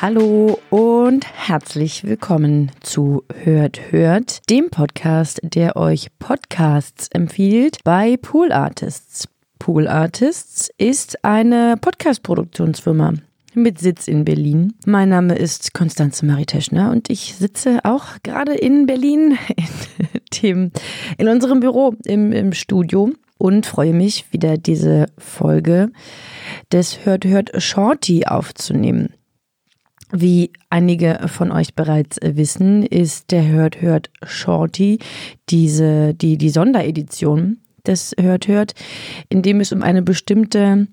Hallo und herzlich willkommen zu Hört Hört, dem Podcast, der euch Podcasts empfiehlt bei Pool Artists. Pool Artists ist eine Podcast-Produktionsfirma mit Sitz in Berlin. Mein Name ist Konstanze Marie Teschner und ich sitze auch gerade in Berlin in, dem, in unserem Büro im, im Studio und freue mich, wieder diese Folge des Hört Hört Shorty aufzunehmen. Wie einige von euch bereits wissen, ist der Hört Hört Shorty diese, die, die Sonderedition des Hört Hört, in dem es um eine bestimmte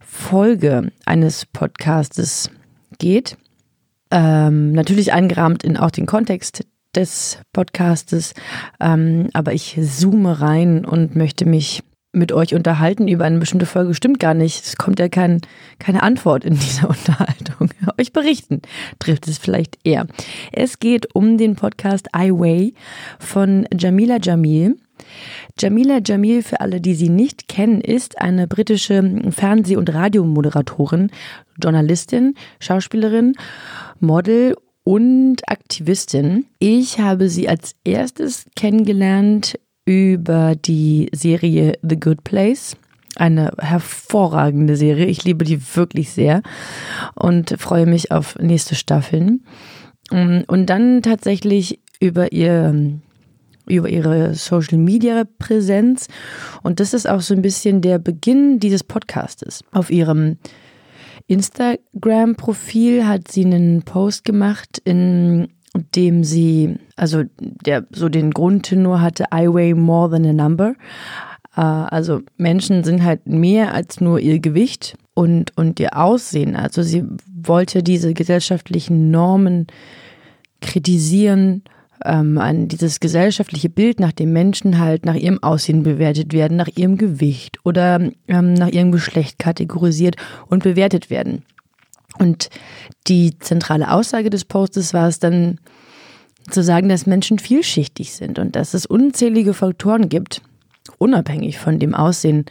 Folge eines Podcastes geht. Ähm, natürlich eingerahmt in auch den Kontext des Podcastes, ähm, aber ich zoome rein und möchte mich mit euch unterhalten über eine bestimmte Folge. Stimmt gar nicht. Es kommt ja kein, keine Antwort in dieser Unterhaltung. Euch berichten trifft es vielleicht eher. Es geht um den Podcast I Way von Jamila Jamil. Jamila Jamil, für alle, die sie nicht kennen, ist eine britische Fernseh- und Radiomoderatorin, Journalistin, Schauspielerin, Model und Aktivistin. Ich habe sie als erstes kennengelernt über die Serie The Good Place. Eine hervorragende Serie. Ich liebe die wirklich sehr und freue mich auf nächste Staffeln. Und dann tatsächlich über ihr über ihre Social Media Präsenz. Und das ist auch so ein bisschen der Beginn dieses Podcastes. Auf ihrem Instagram-Profil hat sie einen Post gemacht, in dem sie, also der so den Grundtenor hatte, I weigh more than a number. Äh, also Menschen sind halt mehr als nur ihr Gewicht und, und ihr Aussehen. Also sie wollte diese gesellschaftlichen Normen kritisieren ähm, an dieses gesellschaftliche Bild, nach dem Menschen halt nach ihrem Aussehen bewertet werden, nach ihrem Gewicht oder ähm, nach ihrem Geschlecht kategorisiert und bewertet werden. Und die zentrale Aussage des Postes war es dann zu sagen, dass Menschen vielschichtig sind und dass es unzählige Faktoren gibt, unabhängig von dem Aussehen,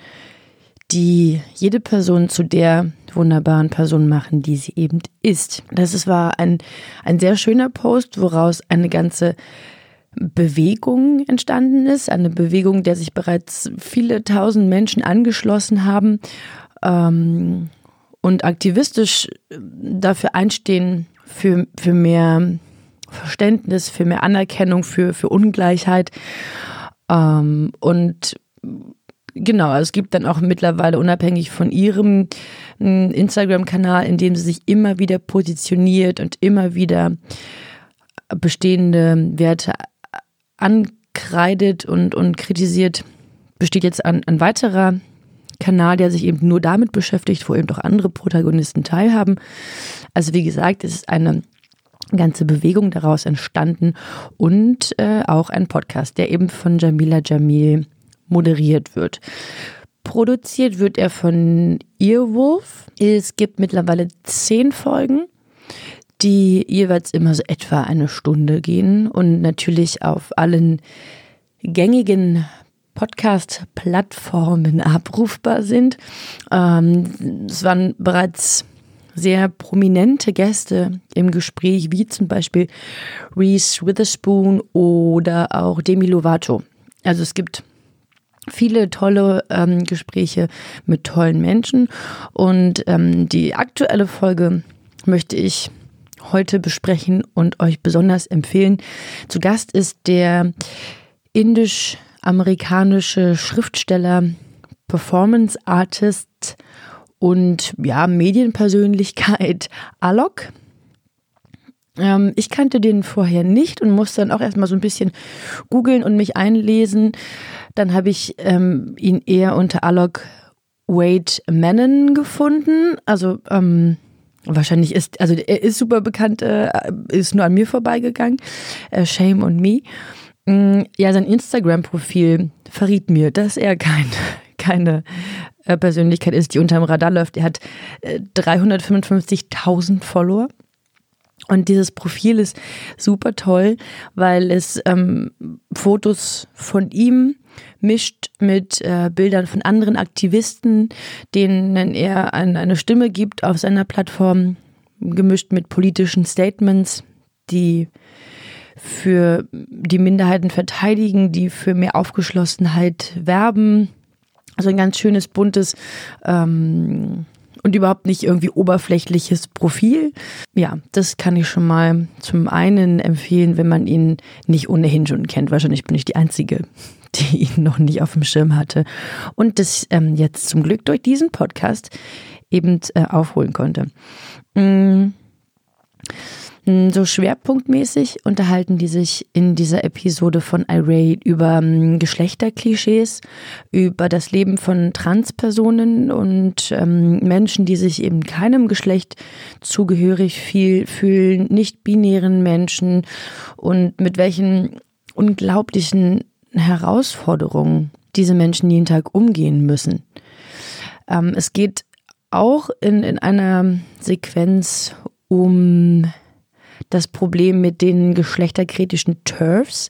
die jede Person zu der wunderbaren Person machen, die sie eben ist. Das war ein, ein sehr schöner Post, woraus eine ganze Bewegung entstanden ist. Eine Bewegung, der sich bereits viele tausend Menschen angeschlossen haben ähm, und aktivistisch dafür einstehen, für, für mehr Verständnis, für mehr Anerkennung, für, für Ungleichheit. Ähm, und Genau, es gibt dann auch mittlerweile unabhängig von ihrem hm, Instagram-Kanal, in dem sie sich immer wieder positioniert und immer wieder bestehende Werte ankreidet und, und kritisiert, besteht jetzt ein, ein weiterer Kanal, der sich eben nur damit beschäftigt, wo eben auch andere Protagonisten teilhaben. Also wie gesagt, es ist eine ganze Bewegung daraus entstanden und äh, auch ein Podcast, der eben von Jamila Jamil moderiert wird. Produziert wird er von Earwolf. Es gibt mittlerweile zehn Folgen, die jeweils immer so etwa eine Stunde gehen und natürlich auf allen gängigen Podcast-Plattformen abrufbar sind. Ähm, es waren bereits sehr prominente Gäste im Gespräch, wie zum Beispiel Reese Witherspoon oder auch Demi Lovato. Also es gibt viele tolle ähm, Gespräche mit tollen Menschen. Und ähm, die aktuelle Folge möchte ich heute besprechen und euch besonders empfehlen. Zu Gast ist der indisch-amerikanische Schriftsteller, Performance Artist und ja, Medienpersönlichkeit Alok. Ähm, ich kannte den vorher nicht und musste dann auch erstmal so ein bisschen googeln und mich einlesen. Dann habe ich ähm, ihn eher unter Alok Wade Menon gefunden. Also ähm, wahrscheinlich ist, also er ist super bekannt, äh, ist nur an mir vorbeigegangen. Äh, Shame on Me. Mm, ja, sein Instagram-Profil verriet mir, dass er kein, keine äh, Persönlichkeit ist, die unterm Radar läuft. Er hat äh, 355.000 Follower. Und dieses Profil ist super toll, weil es ähm, Fotos von ihm mischt mit äh, Bildern von anderen Aktivisten, denen er ein, eine Stimme gibt auf seiner Plattform, gemischt mit politischen Statements, die für die Minderheiten verteidigen, die für mehr Aufgeschlossenheit werben. Also ein ganz schönes, buntes ähm, und überhaupt nicht irgendwie oberflächliches Profil. Ja, das kann ich schon mal zum einen empfehlen, wenn man ihn nicht ohnehin schon kennt. Wahrscheinlich bin ich die Einzige, die ihn noch nicht auf dem Schirm hatte und das ähm, jetzt zum Glück durch diesen Podcast eben äh, aufholen konnte. Mhm. So schwerpunktmäßig unterhalten die sich in dieser Episode von Irate über ähm, Geschlechterklischees, über das Leben von Transpersonen und ähm, Menschen, die sich eben keinem Geschlecht zugehörig viel fühlen, nicht binären Menschen und mit welchen unglaublichen Herausforderungen diese Menschen jeden Tag umgehen müssen. Ähm, es geht auch in, in einer Sequenz um das Problem mit den geschlechterkritischen TERFs.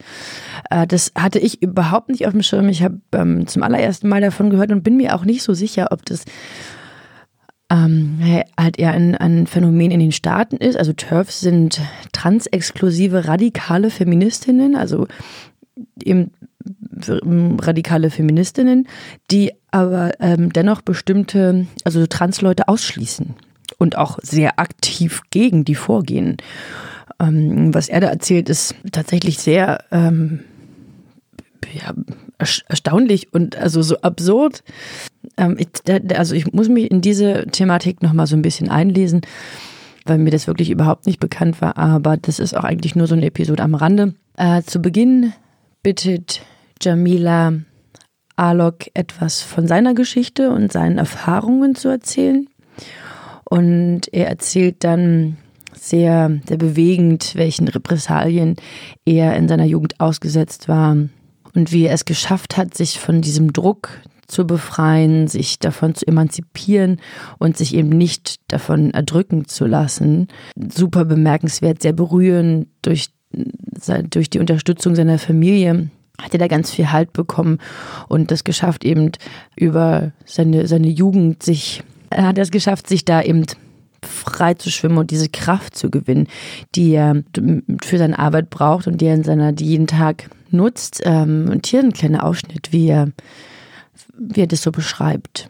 Äh, das hatte ich überhaupt nicht auf dem Schirm. Ich habe ähm, zum allerersten Mal davon gehört und bin mir auch nicht so sicher, ob das ähm, halt eher ein, ein Phänomen in den Staaten ist. Also TERFs sind transexklusive radikale Feministinnen, also eben radikale Feministinnen, die aber ähm, dennoch bestimmte, also Transleute ausschließen und auch sehr aktiv gegen die vorgehen. Ähm, was er da erzählt, ist tatsächlich sehr ähm, ja, erstaunlich und also so absurd. Ähm, ich, also ich muss mich in diese Thematik nochmal so ein bisschen einlesen, weil mir das wirklich überhaupt nicht bekannt war. Aber das ist auch eigentlich nur so eine Episode am Rande. Äh, zu Beginn bittet Jamila Alok etwas von seiner Geschichte und seinen Erfahrungen zu erzählen. Und er erzählt dann sehr, sehr bewegend, welchen Repressalien er in seiner Jugend ausgesetzt war und wie er es geschafft hat, sich von diesem Druck zu befreien, sich davon zu emanzipieren und sich eben nicht davon erdrücken zu lassen. Super bemerkenswert, sehr berührend durch, durch die Unterstützung seiner Familie hat er da ganz viel Halt bekommen und das geschafft eben über seine, seine Jugend sich er hat es geschafft, sich da eben frei zu schwimmen und diese Kraft zu gewinnen, die er für seine Arbeit braucht und die er in seiner, die jeden Tag nutzt. Ähm, und hier ein kleiner Ausschnitt, wie er, wie er das so beschreibt.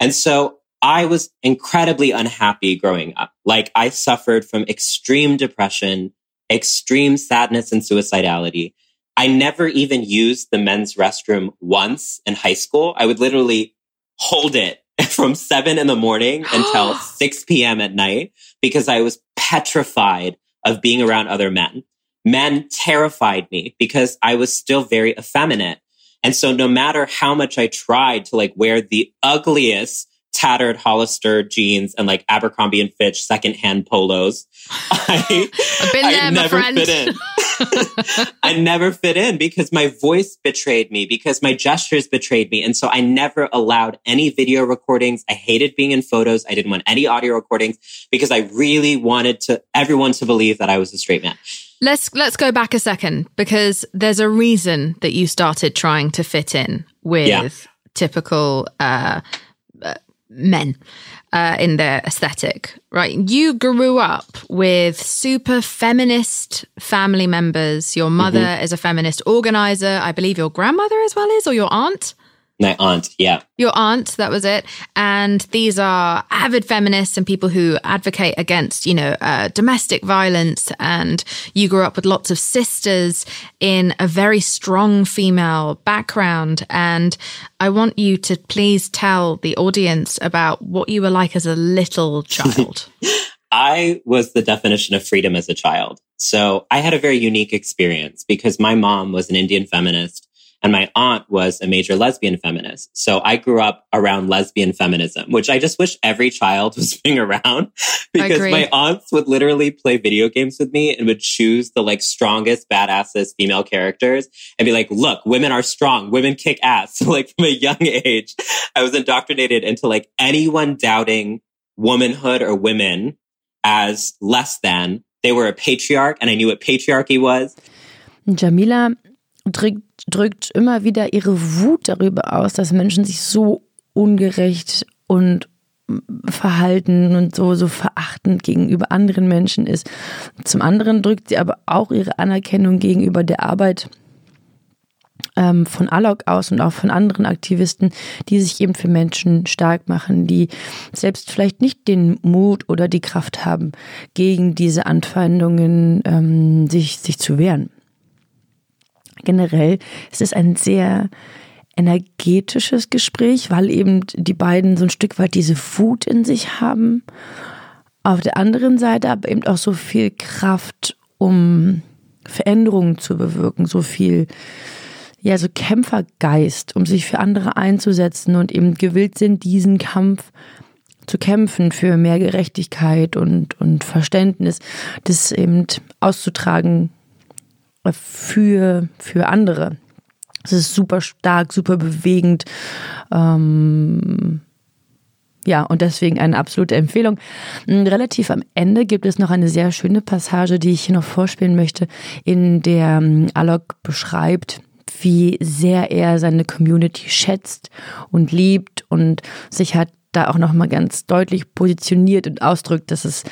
And so I was incredibly unhappy growing up. Like I suffered from extreme depression, extreme sadness and suicidality. I never even used the men's restroom once in high school. I would literally hold it from seven in the morning until 6 p.m. at night because I was petrified of being around other men. Men terrified me because I was still very effeminate. And so no matter how much I tried to like wear the ugliest tattered Hollister jeans and like Abercrombie and Fitch secondhand polos, I, I've been there, I never fit in. I never fit in because my voice betrayed me, because my gestures betrayed me. And so I never allowed any video recordings. I hated being in photos. I didn't want any audio recordings because I really wanted to everyone to believe that I was a straight man. Let's let's go back a second because there's a reason that you started trying to fit in with yeah. typical uh, uh, men uh, in their aesthetic, right? You grew up with super feminist family members. Your mother mm-hmm. is a feminist organizer. I believe your grandmother as well is, or your aunt. My aunt, yeah. Your aunt, that was it. And these are avid feminists and people who advocate against, you know, uh, domestic violence. And you grew up with lots of sisters in a very strong female background. And I want you to please tell the audience about what you were like as a little child. I was the definition of freedom as a child. So I had a very unique experience because my mom was an Indian feminist and my aunt was a major lesbian feminist. So I grew up around lesbian feminism, which I just wish every child was being around because my aunts would literally play video games with me and would choose the like strongest, badassest female characters and be like, look, women are strong. Women kick ass. So like from a young age, I was indoctrinated into like anyone doubting womanhood or women as less than. They were a patriarch and I knew what patriarchy was. Jamila drückt, drückt immer wieder ihre Wut darüber aus, dass Menschen sich so ungerecht und Verhalten und so, so verachtend gegenüber anderen Menschen ist. Zum anderen drückt sie aber auch ihre Anerkennung gegenüber der Arbeit ähm, von Alok aus und auch von anderen Aktivisten, die sich eben für Menschen stark machen, die selbst vielleicht nicht den Mut oder die Kraft haben, gegen diese Anfeindungen ähm, sich, sich zu wehren. Generell ist es ein sehr energetisches Gespräch, weil eben die beiden so ein Stück weit diese Wut in sich haben. Auf der anderen Seite aber eben auch so viel Kraft, um Veränderungen zu bewirken, so viel, ja, so Kämpfergeist, um sich für andere einzusetzen und eben gewillt sind, diesen Kampf zu kämpfen für mehr Gerechtigkeit und, und Verständnis, das eben auszutragen für, für andere. Es ist super stark, super bewegend. Ähm, ja, und deswegen eine absolute Empfehlung. Hm, relativ am Ende gibt es noch eine sehr schöne Passage, die ich hier noch vorspielen möchte, in der hm, Alok beschreibt, wie sehr er seine Community schätzt und liebt und sich hat da auch nochmal ganz deutlich positioniert und ausdrückt, dass es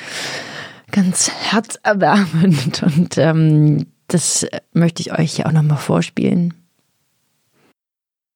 ganz herzerwärmend und ähm, das möchte ich euch ja auch nochmal vorspielen.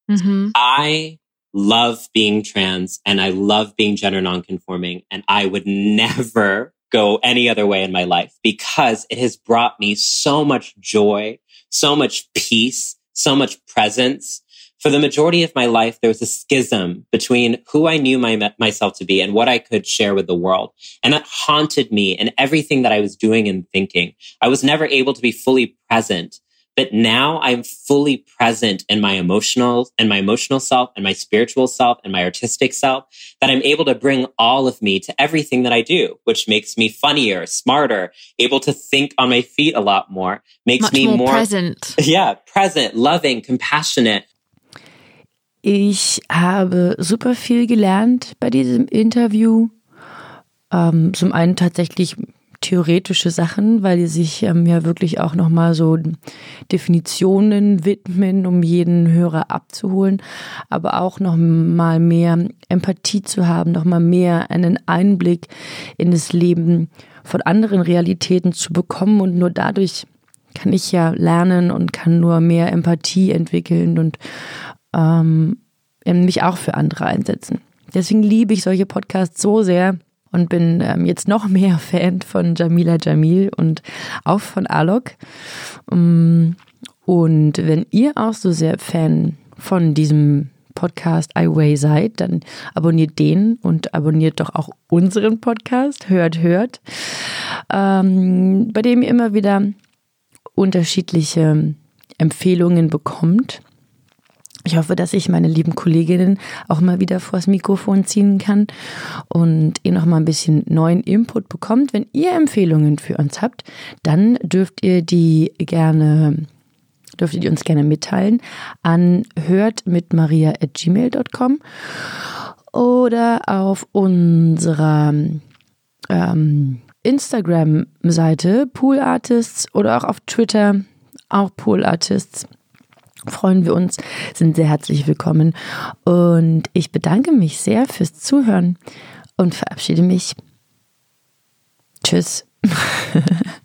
Mm-hmm. I love being trans and I love being gender nonconforming. And I would never go any other way in my life because it has brought me so much joy, so much peace, so much presence. For the majority of my life, there was a schism between who I knew my, myself to be and what I could share with the world. And that haunted me in everything that I was doing and thinking. I was never able to be fully present but now I'm fully present in my emotional and my emotional self and my spiritual self and my artistic self that I'm able to bring all of me to everything that I do, which makes me funnier, smarter, able to think on my feet a lot more, makes Much me more, more present. Yeah, present, loving, compassionate. Ich habe super viel gelernt bei diesem Interview. Ähm, zum einen tatsächlich theoretische Sachen, weil die sich ähm, ja wirklich auch nochmal so Definitionen widmen, um jeden Hörer abzuholen, aber auch nochmal mehr Empathie zu haben, nochmal mehr einen Einblick in das Leben von anderen Realitäten zu bekommen und nur dadurch kann ich ja lernen und kann nur mehr Empathie entwickeln und ähm, mich auch für andere einsetzen. Deswegen liebe ich solche Podcasts so sehr, und bin ähm, jetzt noch mehr Fan von Jamila Jamil und auch von Alok. Um, und wenn ihr auch so sehr Fan von diesem Podcast iWay seid, dann abonniert den und abonniert doch auch unseren Podcast, hört, hört, ähm, bei dem ihr immer wieder unterschiedliche Empfehlungen bekommt ich hoffe, dass ich meine lieben Kolleginnen auch mal wieder vors Mikrofon ziehen kann und ihr noch mal ein bisschen neuen Input bekommt. Wenn ihr Empfehlungen für uns habt, dann dürft ihr die gerne dürft ihr die uns gerne mitteilen an hört mit maria at gmail.com oder auf unserer ähm, Instagram-Seite Pool Artists oder auch auf Twitter auch Pool Artists freuen wir uns, sind sehr herzlich willkommen. Und ich bedanke mich sehr fürs Zuhören und verabschiede mich. Tschüss.